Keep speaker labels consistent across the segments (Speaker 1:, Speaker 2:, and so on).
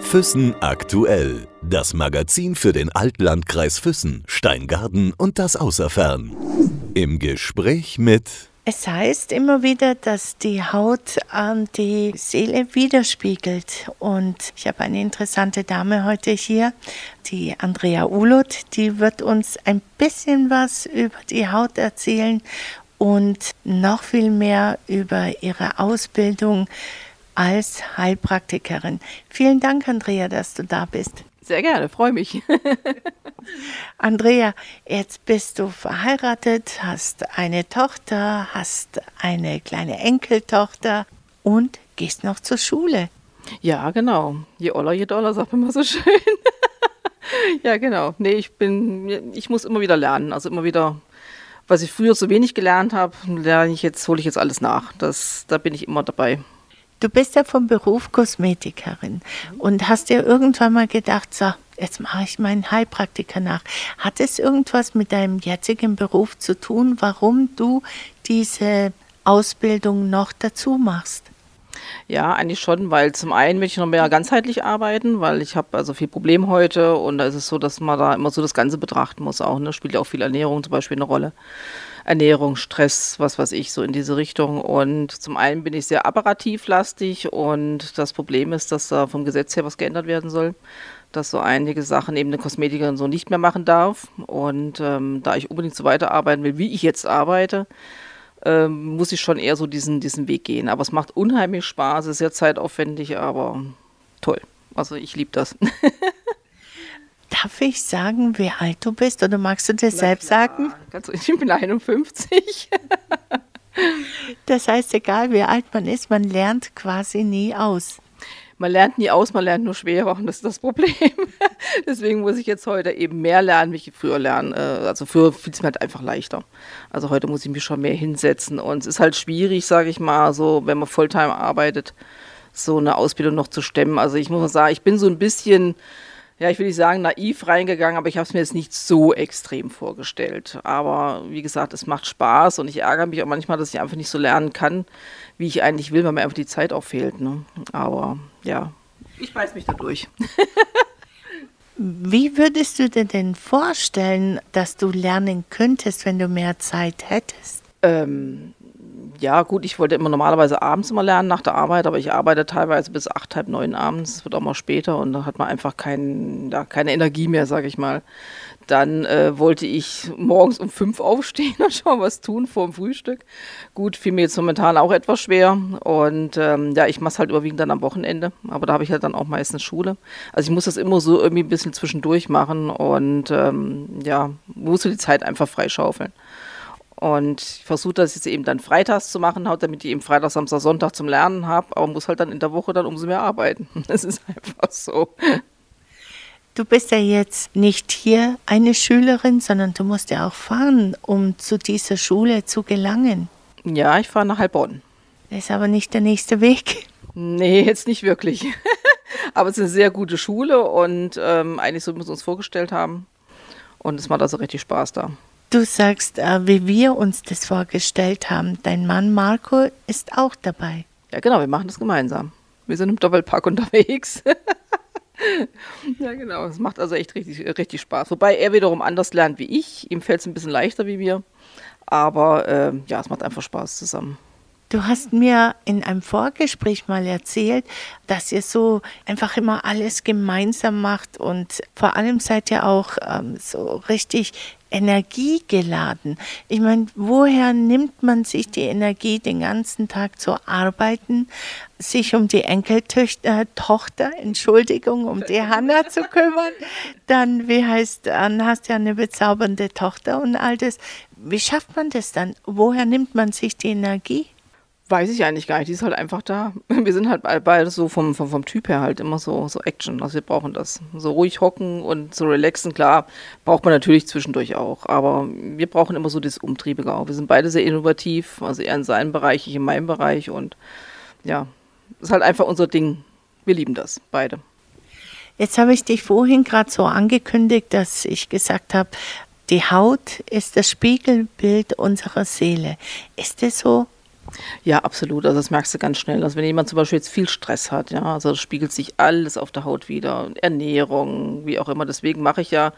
Speaker 1: Füssen aktuell. Das Magazin für den Altlandkreis Füssen, Steingarten und das Außerfern. Im Gespräch mit
Speaker 2: es heißt immer wieder, dass die Haut ähm, die Seele widerspiegelt. Und ich habe eine interessante Dame heute hier, die Andrea Ulot, die wird uns ein bisschen was über die Haut erzählen und noch viel mehr über ihre Ausbildung als Heilpraktikerin. Vielen Dank, Andrea, dass du da bist.
Speaker 3: Sehr gerne, freue mich.
Speaker 2: Andrea, jetzt bist du verheiratet, hast eine Tochter, hast eine kleine Enkeltochter und gehst noch zur Schule.
Speaker 3: Ja, genau. Je oller, je doller, sagt man immer so schön. ja, genau. Nee, ich bin, ich muss immer wieder lernen. Also immer wieder, was ich früher so wenig gelernt habe, lerne ich jetzt, hole ich jetzt alles nach. Das, da bin ich immer dabei.
Speaker 2: Du bist ja vom Beruf Kosmetikerin und hast dir irgendwann mal gedacht, so, jetzt mache ich meinen Heilpraktiker nach. Hat es irgendwas mit deinem jetzigen Beruf zu tun, warum du diese Ausbildung noch dazu machst?
Speaker 3: Ja, eigentlich schon, weil zum einen möchte ich noch mehr ganzheitlich arbeiten, weil ich habe also viel Problem heute und da ist es so, dass man da immer so das Ganze betrachten muss auch. Ne? Spielt ja auch viel Ernährung zum Beispiel eine Rolle. Ernährung, Stress, was weiß ich, so in diese Richtung. Und zum einen bin ich sehr apparativlastig und das Problem ist, dass da vom Gesetz her was geändert werden soll dass so einige Sachen eben eine Kosmetikerin so nicht mehr machen darf. Und ähm, da ich unbedingt so weiterarbeiten will, wie ich jetzt arbeite, ähm, muss ich schon eher so diesen, diesen Weg gehen. Aber es macht unheimlich Spaß, ist sehr zeitaufwendig, aber toll. Also ich liebe das.
Speaker 2: Darf ich sagen, wie alt du bist oder magst du das Na selbst sagen?
Speaker 3: Ganz, ich bin 51.
Speaker 2: das heißt, egal wie alt man ist, man lernt quasi nie aus.
Speaker 3: Man lernt nie aus, man lernt nur schwerer und das ist das Problem. Deswegen muss ich jetzt heute eben mehr lernen, wie ich früher lernen. Äh, also früher fiel es mir halt einfach leichter. Also heute muss ich mich schon mehr hinsetzen und es ist halt schwierig, sage ich mal, so wenn man Volltime arbeitet, so eine Ausbildung noch zu stemmen. Also ich muss mal sagen, ich bin so ein bisschen ja, ich will nicht sagen naiv reingegangen, aber ich habe es mir jetzt nicht so extrem vorgestellt. Aber wie gesagt, es macht Spaß und ich ärgere mich auch manchmal, dass ich einfach nicht so lernen kann, wie ich eigentlich will, weil mir einfach die Zeit auch fehlt. Ne? Aber ja, ich beiß mich da durch.
Speaker 2: Wie würdest du dir denn vorstellen, dass du lernen könntest, wenn du mehr Zeit hättest?
Speaker 3: Ähm, ja, gut, ich wollte immer normalerweise abends immer lernen nach der Arbeit, aber ich arbeite teilweise bis acht, halb neun abends, wird auch mal später und da hat man einfach kein, ja, keine Energie mehr, sage ich mal. Dann äh, wollte ich morgens um fünf aufstehen und schon was tun vor dem Frühstück. Gut, fiel mir jetzt momentan auch etwas schwer und ähm, ja, ich mache es halt überwiegend dann am Wochenende, aber da habe ich halt dann auch meistens Schule. Also ich muss das immer so irgendwie ein bisschen zwischendurch machen und ähm, ja, muss die Zeit einfach freischaufeln. Und ich versuche das jetzt eben dann freitags zu machen, damit ich eben Freitag, Samstag, Sonntag zum Lernen habe, aber muss halt dann in der Woche dann umso mehr arbeiten. Das ist einfach so.
Speaker 2: Du bist ja jetzt nicht hier eine Schülerin, sondern du musst ja auch fahren, um zu dieser Schule zu gelangen.
Speaker 3: Ja, ich fahre nach Heilbronn.
Speaker 2: Das ist aber nicht der nächste Weg.
Speaker 3: Nee, jetzt nicht wirklich. aber es ist eine sehr gute Schule und ähm, eigentlich so, wie wir es uns vorgestellt haben. Und es macht also richtig Spaß da.
Speaker 2: Du sagst, äh, wie wir uns das vorgestellt haben. Dein Mann Marco ist auch dabei.
Speaker 3: Ja, genau, wir machen das gemeinsam. Wir sind im Doppelpack unterwegs. ja, genau. Es macht also echt richtig, richtig Spaß. Wobei er wiederum anders lernt wie ich. Ihm fällt es ein bisschen leichter wie wir. Aber äh, ja, es macht einfach Spaß zusammen.
Speaker 2: Du hast mir in einem Vorgespräch mal erzählt, dass ihr so einfach immer alles gemeinsam macht und vor allem seid ihr auch ähm, so richtig energiegeladen. Ich meine, woher nimmt man sich die Energie, den ganzen Tag zu arbeiten, sich um die Enkeltochter, äh, Tochter, Entschuldigung, um die Hanna zu kümmern? Dann, wie heißt, dann hast du ja eine bezaubernde Tochter und all das. Wie schafft man das dann? Woher nimmt man sich die Energie?
Speaker 3: Weiß ich eigentlich gar nicht. Die ist halt einfach da. Wir sind halt beide so vom, vom, vom Typ her halt immer so, so Action. Also wir brauchen das. So ruhig hocken und so relaxen, klar, braucht man natürlich zwischendurch auch. Aber wir brauchen immer so dieses Umtriebige auch. Wir sind beide sehr innovativ. Also er in seinem Bereich, ich in meinem Bereich. Und ja, ist halt einfach unser Ding. Wir lieben das, beide.
Speaker 2: Jetzt habe ich dich vorhin gerade so angekündigt, dass ich gesagt habe, die Haut ist das Spiegelbild unserer Seele. Ist das so?
Speaker 3: Ja, absolut. Also das merkst du ganz schnell. Also wenn jemand zum Beispiel jetzt viel Stress hat, ja, also das spiegelt sich alles auf der Haut wieder. Ernährung, wie auch immer. Deswegen mache ich ja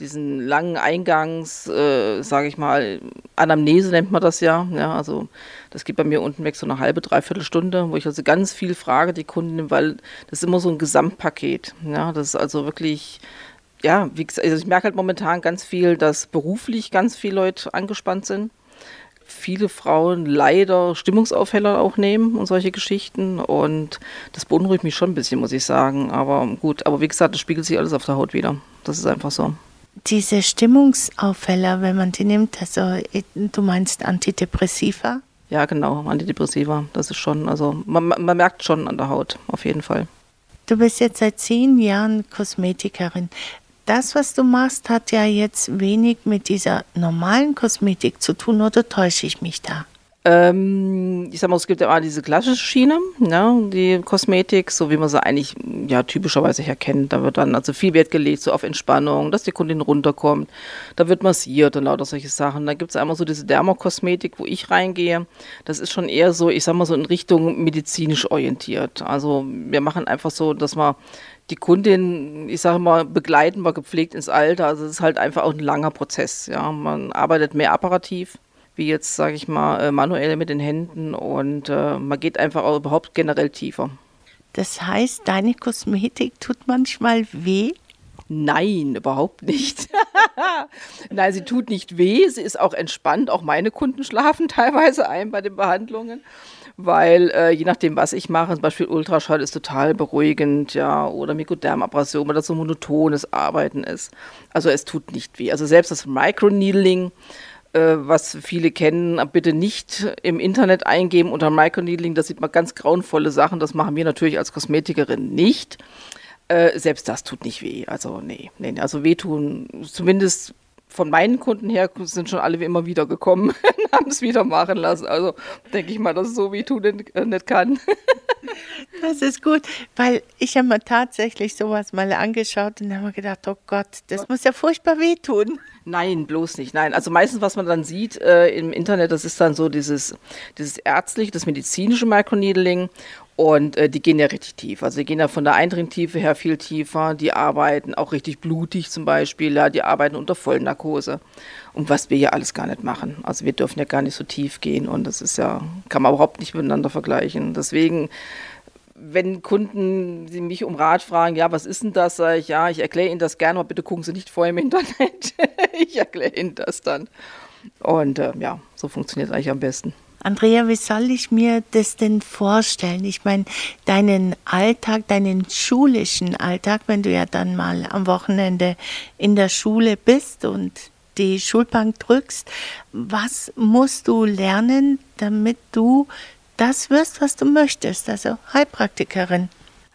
Speaker 3: diesen langen Eingangs, äh, sage ich mal, Anamnese nennt man das ja. Ja, also das geht bei mir unten weg so eine halbe, dreiviertel Stunde, wo ich also ganz viel frage die Kunden, weil das ist immer so ein Gesamtpaket. Ja, das ist also wirklich ja, wie gesagt, also ich merke halt momentan ganz viel, dass beruflich ganz viele Leute angespannt sind viele Frauen leider Stimmungsaufheller auch nehmen und solche Geschichten. Und das beunruhigt mich schon ein bisschen, muss ich sagen. Aber gut, aber wie gesagt, das spiegelt sich alles auf der Haut wieder. Das ist einfach so.
Speaker 2: Diese Stimmungsaufheller, wenn man die nimmt, also du meinst Antidepressiva?
Speaker 3: Ja, genau, Antidepressiva. Das ist schon, also man, man merkt schon an der Haut, auf jeden Fall.
Speaker 2: Du bist jetzt seit zehn Jahren Kosmetikerin das, was du machst, hat ja jetzt wenig mit dieser normalen Kosmetik zu tun, oder täusche ich mich da?
Speaker 3: Ähm, ich sag mal, es gibt ja immer diese klassische Schiene, ne, die Kosmetik, so wie man sie eigentlich ja typischerweise her kennt. Da wird dann also viel Wert gelegt so auf Entspannung, dass die Kundin runterkommt. Da wird massiert und lauter solche Sachen. Da gibt es einmal so diese Dermokosmetik, wo ich reingehe. Das ist schon eher so, ich sag mal so in Richtung medizinisch orientiert. Also wir machen einfach so, dass man die Kundin, ich sage mal, begleiten wir gepflegt ins Alter. Also es ist halt einfach auch ein langer Prozess. Ja, man arbeitet mehr apparativ, wie jetzt, sage ich mal, äh, manuell mit den Händen und äh, man geht einfach auch überhaupt generell tiefer.
Speaker 2: Das heißt, deine Kosmetik tut manchmal weh?
Speaker 3: Nein, überhaupt nicht. Nein, sie tut nicht weh, sie ist auch entspannt. Auch meine Kunden schlafen teilweise ein bei den Behandlungen weil äh, je nachdem, was ich mache, zum Beispiel Ultraschall ist total beruhigend, ja, oder Mykodermabrasion, weil das so monotones Arbeiten ist. Also es tut nicht weh. Also selbst das Microneedling, äh, was viele kennen, bitte nicht im Internet eingeben unter Microneedling, da sieht man ganz grauenvolle Sachen, das machen wir natürlich als Kosmetikerin nicht. Äh, selbst das tut nicht weh. Also nee, nee, also wehtun, zumindest von meinen Kunden her sind schon alle wie immer wieder gekommen und haben es wieder machen lassen. Also denke ich mal, dass so wie tun äh, nicht kann.
Speaker 2: das ist gut, weil ich habe mir tatsächlich sowas mal angeschaut und habe mir gedacht, oh Gott, das muss ja furchtbar wehtun.
Speaker 3: Nein, bloß nicht. Nein, also meistens, was man dann sieht äh, im Internet, das ist dann so dieses, dieses ärztliche, das medizinische Microneedling und äh, die gehen ja richtig tief. Also die gehen ja von der Eindringtiefe her viel tiefer. Die arbeiten auch richtig blutig zum Beispiel. Ja, die arbeiten unter Vollnarkose. Und was wir ja alles gar nicht machen. Also wir dürfen ja gar nicht so tief gehen. Und das ist ja, kann man überhaupt nicht miteinander vergleichen. Deswegen, wenn Kunden sie mich um Rat fragen, ja, was ist denn das, sage ich, ja, ich erkläre Ihnen das gerne, aber bitte gucken Sie nicht vorher im Internet. ich erkläre Ihnen das dann. Und äh, ja, so funktioniert es eigentlich am besten.
Speaker 2: Andrea, wie soll ich mir das denn vorstellen? Ich meine, deinen Alltag, deinen schulischen Alltag, wenn du ja dann mal am Wochenende in der Schule bist und die Schulbank drückst, was musst du lernen, damit du das wirst, was du möchtest, also Heilpraktikerin?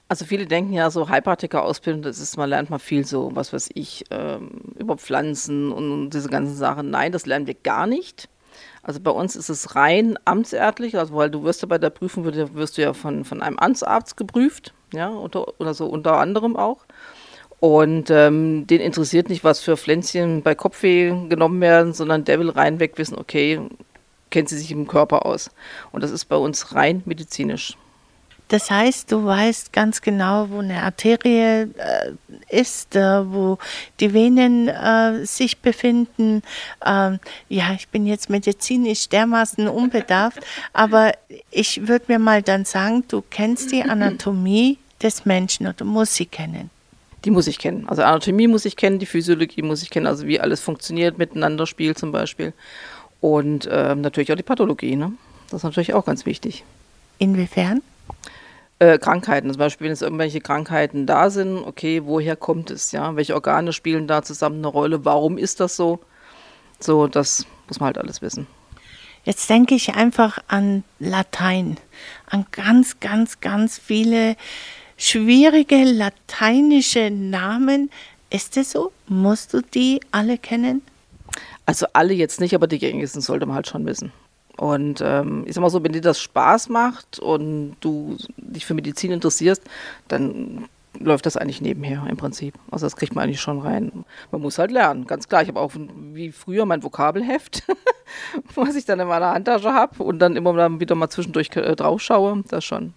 Speaker 3: Also viele denken ja so Heilpraktiker-Ausbildung, das ist, man lernt mal viel so, was weiß ich, ähm, über Pflanzen und diese ganzen Sachen. Nein, das lernen wir gar nicht. Also bei uns ist es rein amtsärztlich, also weil du wirst ja bei der Prüfung wirst, du ja von, von einem Amtsarzt geprüft, ja, unter, oder so unter anderem auch. Und ähm, den interessiert nicht, was für Pflänzchen bei Kopfweh genommen werden, sondern der will reinweg wissen, okay, kennt sie sich im Körper aus. Und das ist bei uns rein medizinisch.
Speaker 2: Das heißt, du weißt ganz genau, wo eine Arterie äh, ist, äh, wo die Venen äh, sich befinden. Ähm, ja, ich bin jetzt medizinisch dermaßen unbedarft, aber ich würde mir mal dann sagen, du kennst die Anatomie des Menschen oder musst sie kennen.
Speaker 3: Die muss ich kennen. Also Anatomie muss ich kennen, die Physiologie muss ich kennen, also wie alles funktioniert, miteinander spielt zum Beispiel. Und ähm, natürlich auch die Pathologie. Ne? Das ist natürlich auch ganz wichtig.
Speaker 2: Inwiefern?
Speaker 3: Äh, Krankheiten. Zum Beispiel, wenn jetzt irgendwelche Krankheiten da sind, okay, woher kommt es? Ja? Welche Organe spielen da zusammen eine Rolle? Warum ist das so? So, das muss man halt alles wissen.
Speaker 2: Jetzt denke ich einfach an Latein, an ganz, ganz, ganz viele schwierige lateinische Namen. Ist es so? Musst du die alle kennen?
Speaker 3: Also alle jetzt nicht, aber die gängigsten sollte man halt schon wissen. Und ähm, ich sag mal so, wenn dir das Spaß macht und du dich für Medizin interessierst, dann läuft das eigentlich nebenher im Prinzip. Also das kriegt man eigentlich schon rein. Man muss halt lernen, ganz klar. Ich habe auch wie früher mein Vokabelheft. was ich dann in meiner Handtasche habe und dann immer wieder mal zwischendurch äh, drauf schaue. Das schon.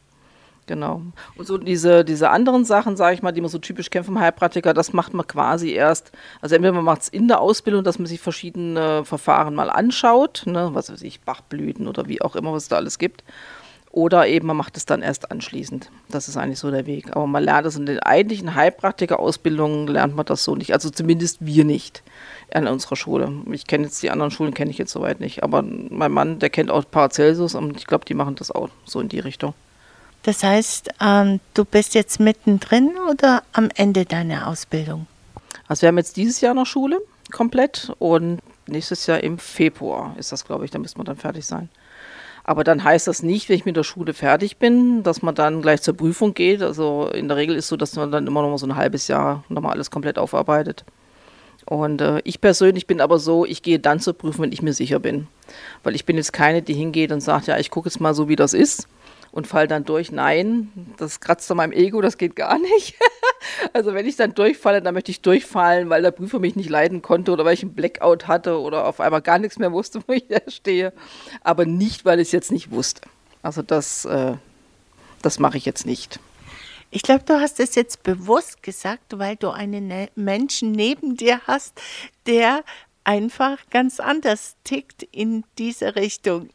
Speaker 3: Genau. Und so diese, diese anderen Sachen, sage ich mal, die man so typisch kennt vom Heilpraktiker, das macht man quasi erst, also entweder man macht es in der Ausbildung, dass man sich verschiedene Verfahren mal anschaut, ne, was weiß ich, Bachblüten oder wie auch immer, was es da alles gibt. Oder eben man macht es dann erst anschließend. Das ist eigentlich so der Weg. Aber man lernt es in den eigentlichen Heilpraktiker-Ausbildungen, lernt man das so nicht. Also zumindest wir nicht an unserer Schule. Ich kenne jetzt die anderen Schulen, kenne ich jetzt soweit nicht. Aber mein Mann, der kennt auch Paracelsus und ich glaube, die machen das auch so in die Richtung.
Speaker 2: Das heißt, ähm, du bist jetzt mittendrin oder am Ende deiner Ausbildung?
Speaker 3: Also wir haben jetzt dieses Jahr noch Schule komplett und nächstes Jahr im Februar ist das, glaube ich, da müsste man dann fertig sein. Aber dann heißt das nicht, wenn ich mit der Schule fertig bin, dass man dann gleich zur Prüfung geht. Also in der Regel ist es so, dass man dann immer noch mal so ein halbes Jahr nochmal alles komplett aufarbeitet. Und äh, ich persönlich bin aber so, ich gehe dann zur Prüfung, wenn ich mir sicher bin. Weil ich bin jetzt keine, die hingeht und sagt, ja, ich gucke jetzt mal so, wie das ist und fall dann durch. Nein, das kratzt an meinem Ego, das geht gar nicht. also wenn ich dann durchfalle, dann möchte ich durchfallen, weil der Prüfer mich nicht leiden konnte oder weil ich einen Blackout hatte oder auf einmal gar nichts mehr wusste, wo ich da stehe. Aber nicht, weil ich es jetzt nicht wusste. Also das, äh, das mache ich jetzt nicht.
Speaker 2: Ich glaube, du hast es jetzt bewusst gesagt, weil du einen ne Menschen neben dir hast, der einfach ganz anders tickt in diese Richtung.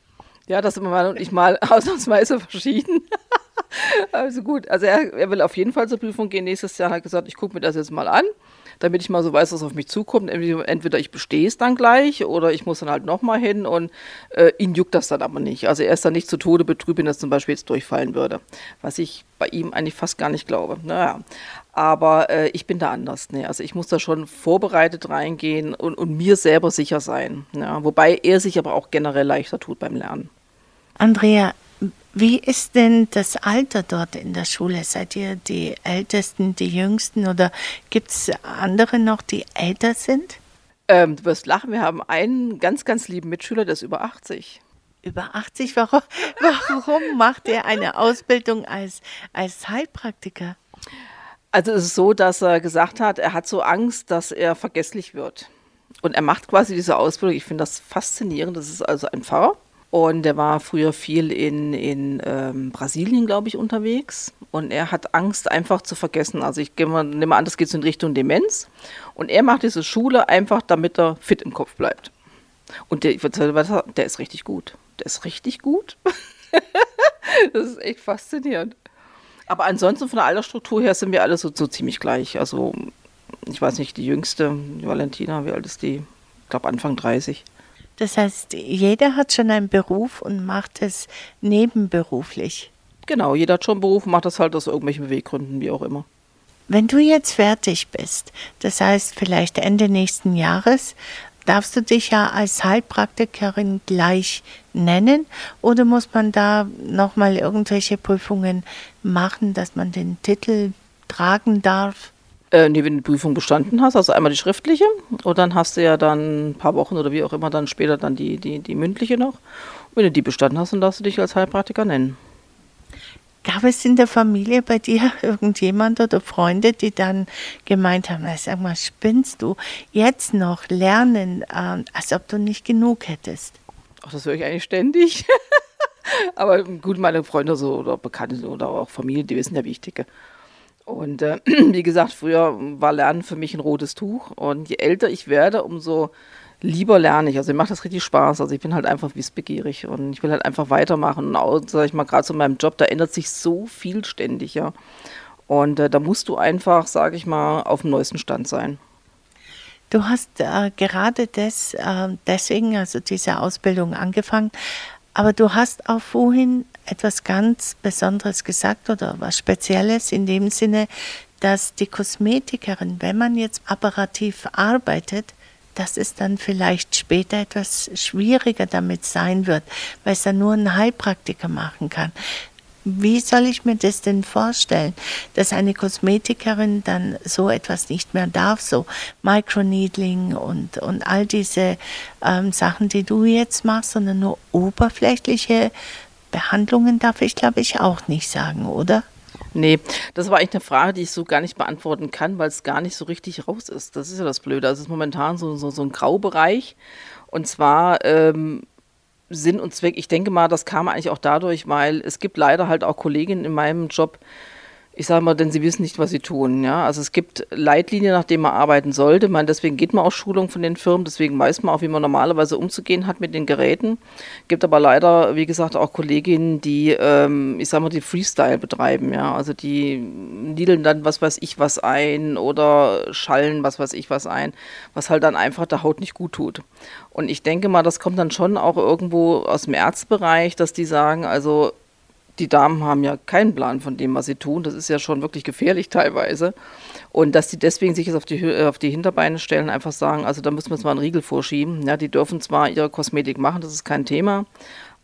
Speaker 3: Ja, das sind mein und ich mal ausnahmsweise verschieden. also gut, also er, er, will auf jeden Fall zur Prüfung gehen nächstes Jahr. Er hat gesagt, ich gucke mir das jetzt mal an, damit ich mal so weiß, was auf mich zukommt. Entweder ich bestehe es dann gleich oder ich muss dann halt nochmal hin und äh, ihn juckt das dann aber nicht. Also er ist dann nicht zu Tode betrübt, wenn das zum Beispiel jetzt durchfallen würde. Was ich bei ihm eigentlich fast gar nicht glaube. Naja, aber äh, ich bin da anders. Ne? Also ich muss da schon vorbereitet reingehen und, und mir selber sicher sein. Ja? Wobei er sich aber auch generell leichter tut beim Lernen.
Speaker 2: Andrea, wie ist denn das Alter dort in der Schule? Seid ihr die Ältesten, die Jüngsten oder gibt es andere noch, die älter sind?
Speaker 3: Ähm, du wirst lachen, wir haben einen ganz, ganz lieben Mitschüler, der ist über 80.
Speaker 2: Über 80? Warum, warum macht er eine Ausbildung als, als Heilpraktiker?
Speaker 3: Also es ist so, dass er gesagt hat, er hat so Angst, dass er vergesslich wird. Und er macht quasi diese Ausbildung. Ich finde das faszinierend. Das ist also ein Pfarrer und der war früher viel in, in ähm, Brasilien, glaube ich, unterwegs. Und er hat Angst, einfach zu vergessen. Also ich nehme an, das geht so in Richtung Demenz. Und er macht diese Schule einfach, damit er fit im Kopf bleibt. Und der, der ist richtig gut. Der ist richtig gut. das ist echt faszinierend. Aber ansonsten von der Altersstruktur her sind wir alle so, so ziemlich gleich. Also ich weiß nicht, die jüngste, die Valentina, wie alt ist die? Ich glaube Anfang 30.
Speaker 2: Das heißt, jeder hat schon einen Beruf und macht es nebenberuflich.
Speaker 3: Genau, jeder hat schon einen Beruf und macht das halt aus irgendwelchen Beweggründen, wie auch immer.
Speaker 2: Wenn du jetzt fertig bist, das heißt vielleicht Ende nächsten Jahres, darfst du dich ja als Heilpraktikerin gleich nennen oder muss man da nochmal irgendwelche Prüfungen machen, dass man den Titel tragen darf?
Speaker 3: Äh, nee, wenn du die Prüfung bestanden hast, also einmal die schriftliche und dann hast du ja dann ein paar Wochen oder wie auch immer dann später dann die, die, die mündliche noch. Und wenn du die bestanden hast, dann darfst du dich als Heilpraktiker nennen.
Speaker 2: Gab es in der Familie bei dir irgendjemand oder Freunde, die dann gemeint haben, sag mal, spinnst du jetzt noch lernen, äh, als ob du nicht genug hättest?
Speaker 3: Ach, das höre ich eigentlich ständig. Aber gut, meine Freunde so oder Bekannte oder auch Familie, die wissen ja, wie ich ticke. Und äh, wie gesagt, früher war Lernen für mich ein rotes Tuch. Und je älter ich werde, umso lieber lerne ich. Also mir macht das richtig Spaß. Also ich bin halt einfach wissbegierig und ich will halt einfach weitermachen. Und auch, sag ich mal, gerade in meinem Job, da ändert sich so viel ständig, ja. Und äh, da musst du einfach, sage ich mal, auf dem neuesten Stand sein.
Speaker 2: Du hast äh, gerade des, äh, deswegen, also diese Ausbildung angefangen, aber du hast auch vorhin etwas ganz Besonderes gesagt oder was Spezielles in dem Sinne, dass die Kosmetikerin, wenn man jetzt apparativ arbeitet, dass es dann vielleicht später etwas schwieriger damit sein wird, weil es dann nur ein Heilpraktiker machen kann. Wie soll ich mir das denn vorstellen, dass eine Kosmetikerin dann so etwas nicht mehr darf, so Microneedling und, und all diese ähm, Sachen, die du jetzt machst, sondern nur oberflächliche Behandlungen darf ich, glaube ich, auch nicht sagen, oder?
Speaker 3: Nee, das war eigentlich eine Frage, die ich so gar nicht beantworten kann, weil es gar nicht so richtig raus ist. Das ist ja das Blöde. Also es ist momentan so, so, so ein Graubereich. Und zwar ähm, Sinn und Zweck, ich denke mal, das kam eigentlich auch dadurch, weil es gibt leider halt auch Kolleginnen in meinem Job, ich sage mal, denn sie wissen nicht, was sie tun. Ja? Also es gibt Leitlinien, nach denen man arbeiten sollte. Man, deswegen geht man auch Schulung von den Firmen, deswegen weiß man auch, wie man normalerweise umzugehen hat mit den Geräten. Gibt aber leider, wie gesagt, auch Kolleginnen, die, ähm, ich sage mal, die Freestyle betreiben. Ja? Also die niedeln dann was weiß ich was ein oder schallen was weiß ich was ein, was halt dann einfach der Haut nicht gut tut. Und ich denke mal, das kommt dann schon auch irgendwo aus dem Ärztebereich, dass die sagen, also die Damen haben ja keinen Plan von dem, was sie tun. Das ist ja schon wirklich gefährlich teilweise. Und dass die deswegen sich jetzt auf die, auf die Hinterbeine stellen, einfach sagen, also da müssen wir jetzt mal einen Riegel vorschieben. Ja, die dürfen zwar ihre Kosmetik machen, das ist kein Thema,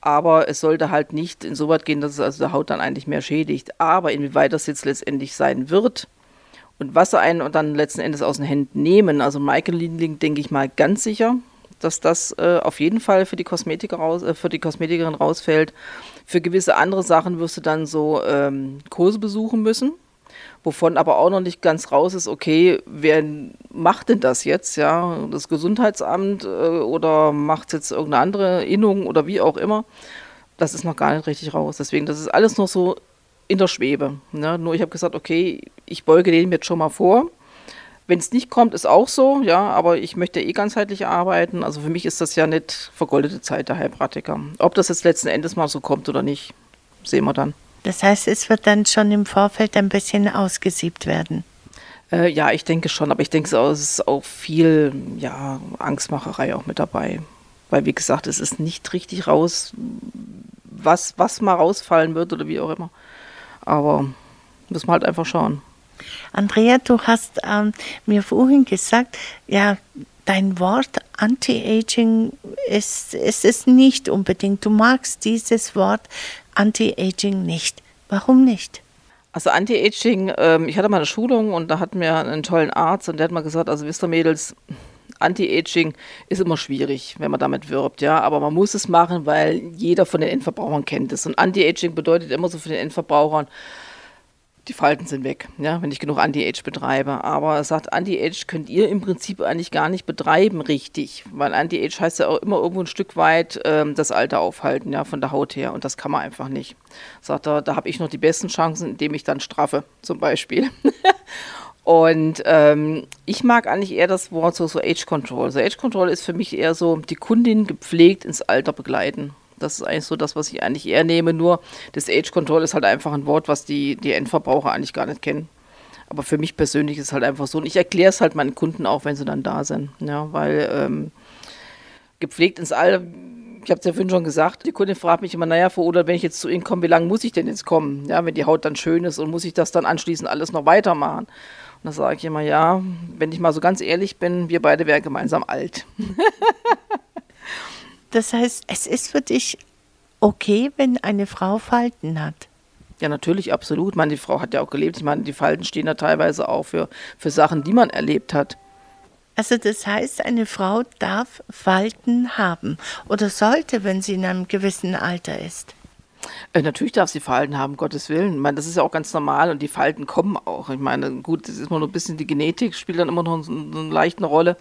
Speaker 3: aber es sollte halt nicht insoweit gehen, dass es also der Haut dann eigentlich mehr schädigt. Aber inwieweit das jetzt letztendlich sein wird und was sie einen dann letzten Endes aus den Händen nehmen, also Microneedling denke ich mal ganz sicher, dass das äh, auf jeden Fall für die, Kosmetiker raus, äh, für die Kosmetikerin rausfällt. Für gewisse andere Sachen wirst du dann so ähm, Kurse besuchen müssen, wovon aber auch noch nicht ganz raus ist, okay, wer macht denn das jetzt? Ja, das Gesundheitsamt äh, oder macht jetzt irgendeine andere Innung oder wie auch immer. Das ist noch gar nicht richtig raus. Deswegen, das ist alles noch so in der Schwebe. Ne? Nur ich habe gesagt, okay, ich beuge den jetzt schon mal vor wenn es nicht kommt, ist auch so, ja, aber ich möchte eh ganzheitlich arbeiten. Also für mich ist das ja nicht vergoldete Zeit der Heilpraktiker. Ob das jetzt letzten Endes mal so kommt oder nicht, sehen wir dann.
Speaker 2: Das heißt, es wird dann schon im Vorfeld ein bisschen ausgesiebt werden.
Speaker 3: Äh, ja, ich denke schon, aber ich denke, es ist auch viel ja, Angstmacherei auch mit dabei. Weil, wie gesagt, es ist nicht richtig raus, was, was mal rausfallen wird oder wie auch immer. Aber müssen wir halt einfach schauen.
Speaker 2: Andrea, du hast ähm, mir vorhin gesagt, ja, dein Wort Anti-Aging ist, ist es nicht unbedingt. Du magst dieses Wort Anti-Aging nicht. Warum nicht?
Speaker 3: Also Anti-Aging, ähm, ich hatte mal eine Schulung und da hatten wir einen tollen Arzt und der hat mal gesagt, also wisst ihr Mädels, Anti-Aging ist immer schwierig, wenn man damit wirbt, ja, aber man muss es machen, weil jeder von den Endverbrauchern kennt es. Und Anti-Aging bedeutet immer so für den Endverbrauchern, die Falten sind weg, ja, wenn ich genug Anti-Age betreibe. Aber er sagt, Anti-Age könnt ihr im Prinzip eigentlich gar nicht betreiben, richtig. Weil Anti-Age heißt ja auch immer irgendwo ein Stück weit ähm, das Alter aufhalten, ja, von der Haut her. Und das kann man einfach nicht. Sagt er, da habe ich noch die besten Chancen, indem ich dann straffe, zum Beispiel. Und ähm, ich mag eigentlich eher das Wort so, so Age Control. So Age Control ist für mich eher so die Kundin gepflegt ins Alter begleiten. Das ist eigentlich so das, was ich eigentlich eher nehme. Nur das Age Control ist halt einfach ein Wort, was die, die Endverbraucher eigentlich gar nicht kennen. Aber für mich persönlich ist es halt einfach so. Und ich erkläre es halt meinen Kunden auch, wenn sie dann da sind. Ja, weil ähm, gepflegt ins All, ich habe es ja vorhin schon gesagt, die Kundin fragt mich immer, naja, vor oder wenn ich jetzt zu Ihnen komme, wie lange muss ich denn jetzt kommen? Ja, wenn die Haut dann schön ist und muss ich das dann anschließend alles noch weitermachen? Und da sage ich immer, ja, wenn ich mal so ganz ehrlich bin, wir beide wären gemeinsam alt.
Speaker 2: Das heißt, es ist für dich okay, wenn eine Frau Falten hat.
Speaker 3: Ja, natürlich, absolut. Ich meine, die Frau hat ja auch gelebt. Ich meine, die Falten stehen da teilweise auch für, für Sachen, die man erlebt hat.
Speaker 2: Also das heißt, eine Frau darf Falten haben oder sollte, wenn sie in einem gewissen Alter ist.
Speaker 3: Äh, natürlich darf sie Falten haben, Gottes Willen. Ich meine, das ist ja auch ganz normal und die Falten kommen auch. Ich meine, gut, das ist immer nur ein bisschen die Genetik, spielt dann immer noch so eine leichte Rolle.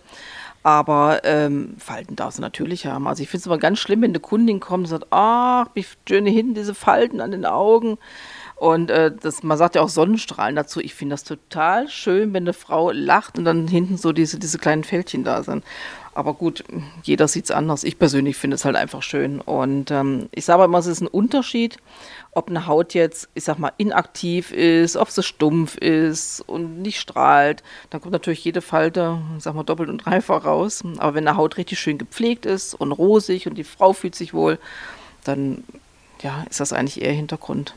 Speaker 3: Aber ähm, Falten darf sie natürlich haben. Also ich finde es immer ganz schlimm, wenn eine Kundin kommt und sagt, ach, wie schöne hinten diese Falten an den Augen. Und äh, das, man sagt ja auch Sonnenstrahlen dazu. Ich finde das total schön, wenn eine Frau lacht und dann hinten so diese, diese kleinen Fältchen da sind. Aber gut, jeder sieht es anders. Ich persönlich finde es halt einfach schön. Und ähm, ich sage immer, es ist ein Unterschied, ob eine Haut jetzt, ich sag mal, inaktiv ist, ob sie stumpf ist und nicht strahlt. Dann kommt natürlich jede Falte, ich sag mal, doppelt und dreifach raus. Aber wenn eine Haut richtig schön gepflegt ist und rosig und die Frau fühlt sich wohl, dann ja, ist das eigentlich eher Hintergrund.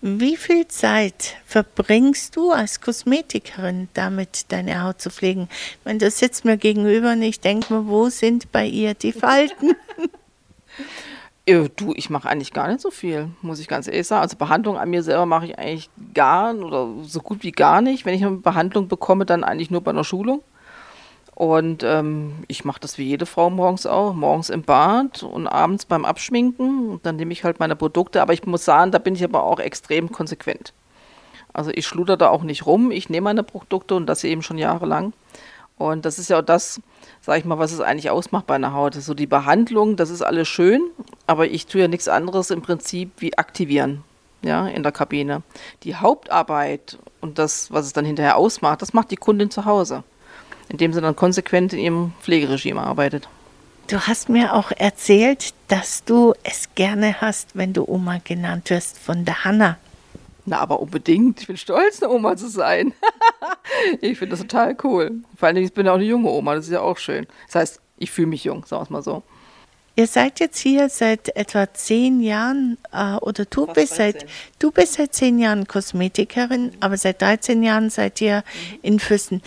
Speaker 2: Wie viel Zeit verbringst du als Kosmetikerin damit, deine Haut zu pflegen? Wenn du sitzt mir gegenüber und ich denke mir, wo sind bei ihr die Falten?
Speaker 3: Äh, du, ich mache eigentlich gar nicht so viel, muss ich ganz ehrlich sagen. Also Behandlung an mir selber mache ich eigentlich gar oder so gut wie gar nicht. Wenn ich eine Behandlung bekomme, dann eigentlich nur bei einer Schulung. Und ähm, ich mache das wie jede Frau morgens auch, morgens im Bad und abends beim Abschminken. Und dann nehme ich halt meine Produkte. Aber ich muss sagen, da bin ich aber auch extrem konsequent. Also ich schluder da auch nicht rum. Ich nehme meine Produkte und das eben schon jahrelang. Und das ist ja auch das, sag ich mal, was es eigentlich ausmacht bei einer Haut. So die Behandlung, das ist alles schön, aber ich tue ja nichts anderes im Prinzip wie aktivieren, ja, in der Kabine. Die Hauptarbeit und das, was es dann hinterher ausmacht, das macht die Kundin zu Hause, indem sie dann konsequent in ihrem Pflegeregime arbeitet.
Speaker 2: Du hast mir auch erzählt, dass du es gerne hast, wenn du Oma genannt wirst von der Hanna.
Speaker 3: Na, aber unbedingt. Ich bin stolz, eine Oma zu sein. ich finde das total cool. Vor allem, ich bin ja auch eine junge Oma, das ist ja auch schön. Das heißt, ich fühle mich jung, sagen wir es mal so.
Speaker 2: Ihr seid jetzt hier seit etwa zehn Jahren, äh, oder du bist, seit, du bist seit zehn Jahren Kosmetikerin, mhm. aber seit 13 Jahren seid ihr mhm. in Füssen.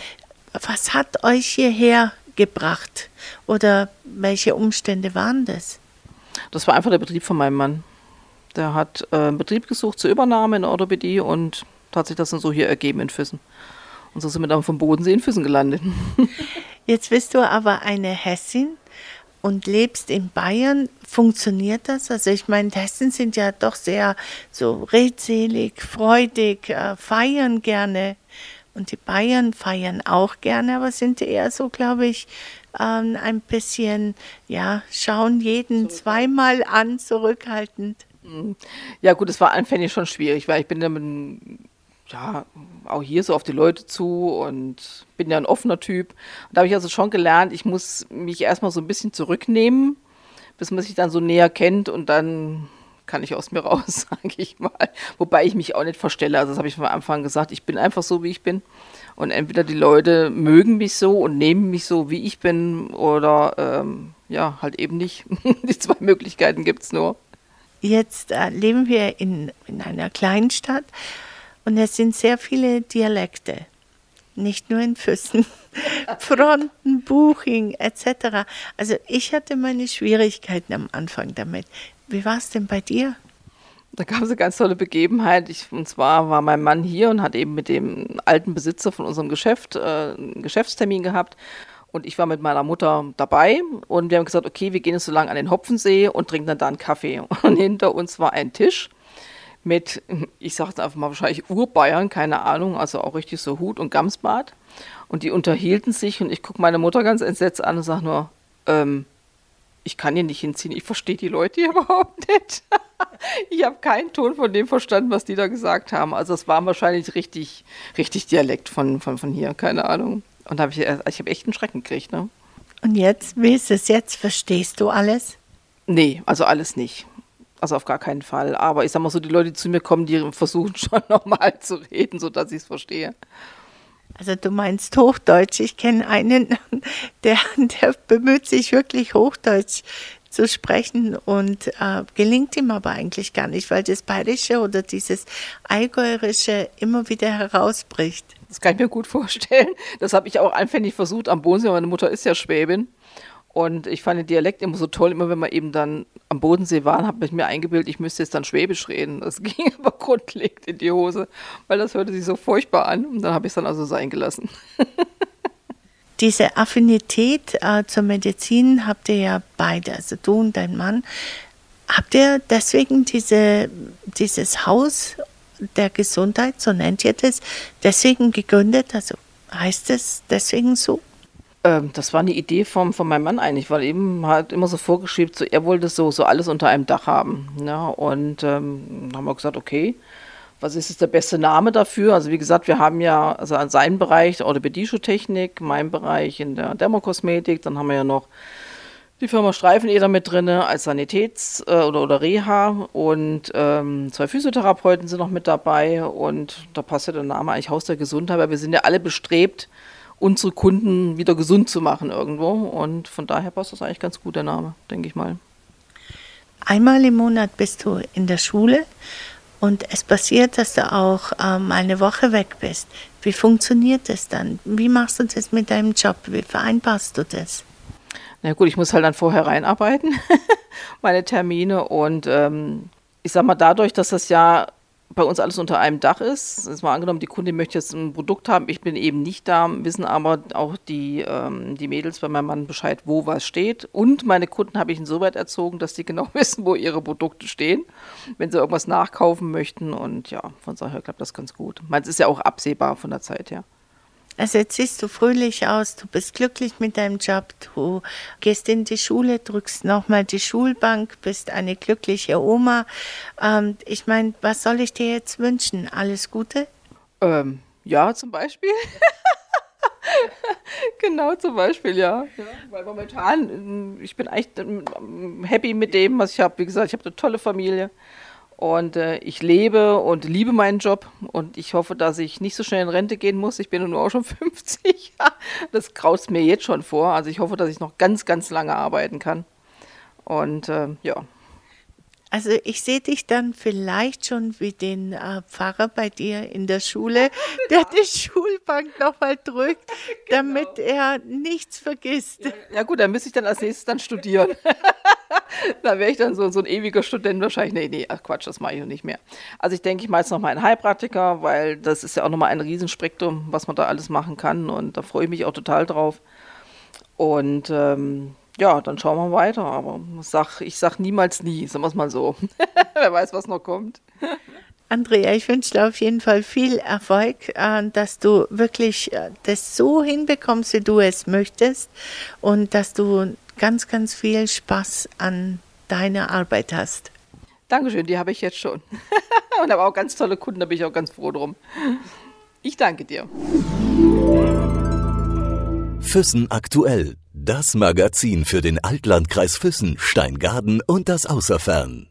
Speaker 2: Was hat euch hierher gebracht? Oder welche Umstände waren das?
Speaker 3: Das war einfach der Betrieb von meinem Mann. Der hat äh, einen Betrieb gesucht zur Übernahme in Orthopädie und hat sich das dann so hier ergeben in Füssen. Und so sind wir dann vom Bodensee in Füssen gelandet.
Speaker 2: Jetzt bist du aber eine Hessin und lebst in Bayern. Funktioniert das? Also ich meine, Hessen sind ja doch sehr so redselig, freudig, äh, feiern gerne. Und die Bayern feiern auch gerne, aber sind eher so, glaube ich, ähm, ein bisschen, ja, schauen jeden zweimal an, zurückhaltend.
Speaker 3: Ja, gut, es war anfänglich schon schwierig, weil ich bin dann ja auch hier so auf die Leute zu und bin ja ein offener Typ. Und da habe ich also schon gelernt, ich muss mich erstmal so ein bisschen zurücknehmen, bis man sich dann so näher kennt und dann kann ich aus mir raus, sage ich mal. Wobei ich mich auch nicht verstelle. Also das habe ich von Anfang gesagt. Ich bin einfach so, wie ich bin. Und entweder die Leute mögen mich so und nehmen mich so, wie ich bin, oder ähm, ja, halt eben nicht. die zwei Möglichkeiten gibt es nur.
Speaker 2: Jetzt äh, leben wir in, in einer Kleinstadt und es sind sehr viele Dialekte. Nicht nur in Füssen, Fronten, Buching etc. Also ich hatte meine Schwierigkeiten am Anfang damit. Wie war es denn bei dir?
Speaker 3: Da gab es eine ganz tolle Begebenheit. Ich, und zwar war mein Mann hier und hat eben mit dem alten Besitzer von unserem Geschäft äh, einen Geschäftstermin gehabt. Und ich war mit meiner Mutter dabei und wir haben gesagt, okay, wir gehen jetzt so lange an den Hopfensee und trinken dann da einen Kaffee. Und hinter uns war ein Tisch mit, ich sage es einfach mal wahrscheinlich Urbayern, keine Ahnung, also auch richtig so Hut und Gamsbart. Und die unterhielten sich und ich gucke meine Mutter ganz entsetzt an und sage nur, ähm, ich kann hier nicht hinziehen, ich verstehe die Leute hier überhaupt nicht. ich habe keinen Ton von dem verstanden, was die da gesagt haben. Also es war wahrscheinlich richtig, richtig Dialekt von, von, von hier, keine Ahnung. Und hab ich, ich habe echt einen Schrecken gekriegt. Ne?
Speaker 2: Und jetzt, wie ist es jetzt? Verstehst du alles?
Speaker 3: Nee, also alles nicht. Also auf gar keinen Fall. Aber ich sag mal so, die Leute, die zu mir kommen, die versuchen schon nochmal zu reden, sodass ich es verstehe.
Speaker 2: Also du meinst Hochdeutsch. Ich kenne einen, der, der bemüht sich wirklich Hochdeutsch zu sprechen und äh, gelingt ihm aber eigentlich gar nicht, weil das Bayerische oder dieses Allgäuerische immer wieder herausbricht.
Speaker 3: Das kann ich mir gut vorstellen. Das habe ich auch anfänglich versucht am Bodensee. Meine Mutter ist ja Schwäbin. Und ich fand den Dialekt immer so toll, immer wenn wir eben dann am Bodensee waren, habe ich mir eingebildet, ich müsste jetzt dann Schwäbisch reden. Das ging aber grundlegend in die Hose, weil das hörte sich so furchtbar an. Und dann habe ich es dann also sein gelassen.
Speaker 2: Diese Affinität äh, zur Medizin habt ihr ja beide, also du und dein Mann. Habt ihr deswegen diese, dieses Haus der Gesundheit, so nennt ihr das, deswegen gegründet? Also heißt es deswegen so?
Speaker 3: Ähm, das war eine Idee vom, von meinem Mann eigentlich, weil eben hat immer so vorgeschrieben, so, er wollte so, so alles unter einem Dach haben. Ne? und ähm, haben wir gesagt, okay, was ist jetzt der beste Name dafür? Also wie gesagt, wir haben ja also an seinem Bereich Orthopädie-Technik, mein Bereich in der Dermokosmetik, dann haben wir ja noch die Firma Streifeneder mit drin als Sanitäts- äh, oder, oder Reha und ähm, zwei Physiotherapeuten sind noch mit dabei und da passt ja der Name eigentlich Haus der Gesundheit, weil wir sind ja alle bestrebt, unsere Kunden wieder gesund zu machen irgendwo. Und von daher passt das eigentlich ganz gut, der Name, denke ich mal.
Speaker 2: Einmal im Monat bist du in der Schule und es passiert, dass du auch ähm, eine Woche weg bist. Wie funktioniert das dann? Wie machst du das mit deinem Job? Wie vereinbarst du das?
Speaker 3: Na gut, ich muss halt dann vorher reinarbeiten, meine Termine. Und ähm, ich sag mal, dadurch, dass das ja bei uns alles unter einem Dach ist. Es war angenommen, die Kundin möchte jetzt ein Produkt haben, ich bin eben nicht da, wissen aber auch die, ähm, die Mädels bei meinem Mann Bescheid, wo was steht. Und meine Kunden habe ich insoweit erzogen, dass die genau wissen, wo ihre Produkte stehen, wenn sie irgendwas nachkaufen möchten. Und ja, von daher klappt das ganz gut. Meins ist ja auch absehbar von der Zeit her.
Speaker 2: Also jetzt siehst du fröhlich aus, du bist glücklich mit deinem Job, du gehst in die Schule, drückst nochmal die Schulbank, bist eine glückliche Oma. Ähm, ich meine, was soll ich dir jetzt wünschen? Alles Gute?
Speaker 3: Ähm, ja, zum Beispiel. genau, zum Beispiel, ja. ja. Weil momentan, ich bin echt ähm, happy mit dem, was ich habe. Wie gesagt, ich habe eine tolle Familie. Und äh, ich lebe und liebe meinen Job und ich hoffe, dass ich nicht so schnell in Rente gehen muss. Ich bin nur auch schon 50. das graust mir jetzt schon vor. Also ich hoffe, dass ich noch ganz, ganz lange arbeiten kann. Und äh, ja.
Speaker 2: Also ich sehe dich dann vielleicht schon wie den äh, Pfarrer bei dir in der Schule, der die Schulbank nochmal drückt, genau. damit er nichts vergisst. Ja,
Speaker 3: ja, gut, dann müsste ich dann als nächstes dann studieren. da wäre ich dann so, so ein ewiger Student wahrscheinlich. Nee, nee, ach Quatsch, das mache ich nicht mehr. Also ich denke, ich mache jetzt nochmal einen Heilpraktiker, weil das ist ja auch nochmal ein Riesenspektrum, was man da alles machen kann. Und da freue ich mich auch total drauf. Und ähm, ja, dann schauen wir weiter. Aber sag, ich sage niemals nie, sagen wir es mal so. Wer weiß, was noch kommt.
Speaker 2: Andrea, ich wünsche dir auf jeden Fall viel Erfolg, äh, dass du wirklich äh, das so hinbekommst, wie du es möchtest und dass du ganz, ganz viel Spaß an deiner Arbeit hast.
Speaker 3: Dankeschön, die habe ich jetzt schon. Und habe auch ganz tolle Kunden, da bin ich auch ganz froh drum. Ich danke dir.
Speaker 1: Füssen aktuell. Das Magazin für den Altlandkreis Füssen, Steingaden und das Außerfern.